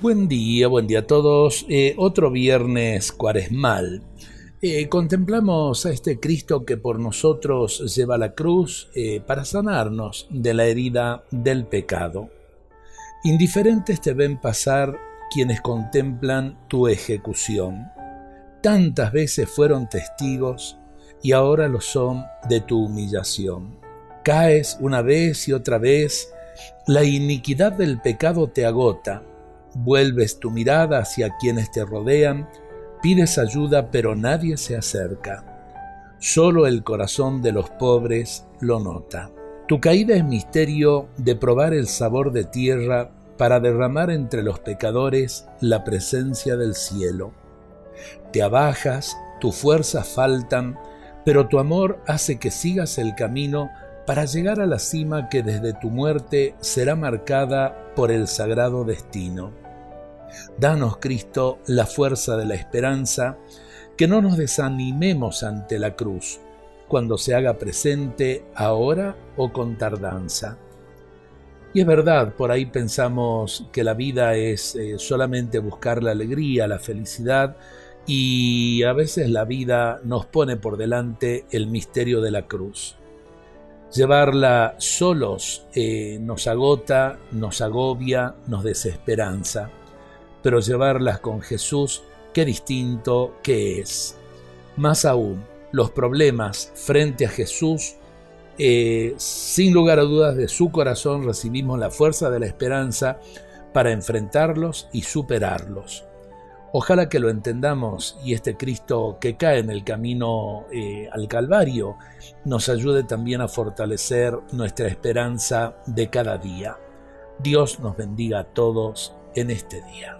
Buen día, buen día a todos. Eh, otro viernes cuaresmal. Eh, contemplamos a este Cristo que por nosotros lleva la cruz eh, para sanarnos de la herida del pecado. Indiferentes te ven pasar quienes contemplan tu ejecución. Tantas veces fueron testigos y ahora lo son de tu humillación. Caes una vez y otra vez, la iniquidad del pecado te agota Vuelves tu mirada hacia quienes te rodean, pides ayuda pero nadie se acerca. Solo el corazón de los pobres lo nota. Tu caída es misterio de probar el sabor de tierra para derramar entre los pecadores la presencia del cielo. Te abajas, tus fuerzas faltan, pero tu amor hace que sigas el camino para llegar a la cima que desde tu muerte será marcada por el sagrado destino. Danos, Cristo, la fuerza de la esperanza, que no nos desanimemos ante la cruz, cuando se haga presente ahora o con tardanza. Y es verdad, por ahí pensamos que la vida es eh, solamente buscar la alegría, la felicidad, y a veces la vida nos pone por delante el misterio de la cruz. Llevarla solos eh, nos agota, nos agobia, nos desesperanza, pero llevarlas con Jesús, qué distinto que es. Más aún, los problemas frente a Jesús, eh, sin lugar a dudas de su corazón recibimos la fuerza de la esperanza para enfrentarlos y superarlos. Ojalá que lo entendamos y este Cristo que cae en el camino eh, al Calvario nos ayude también a fortalecer nuestra esperanza de cada día. Dios nos bendiga a todos en este día.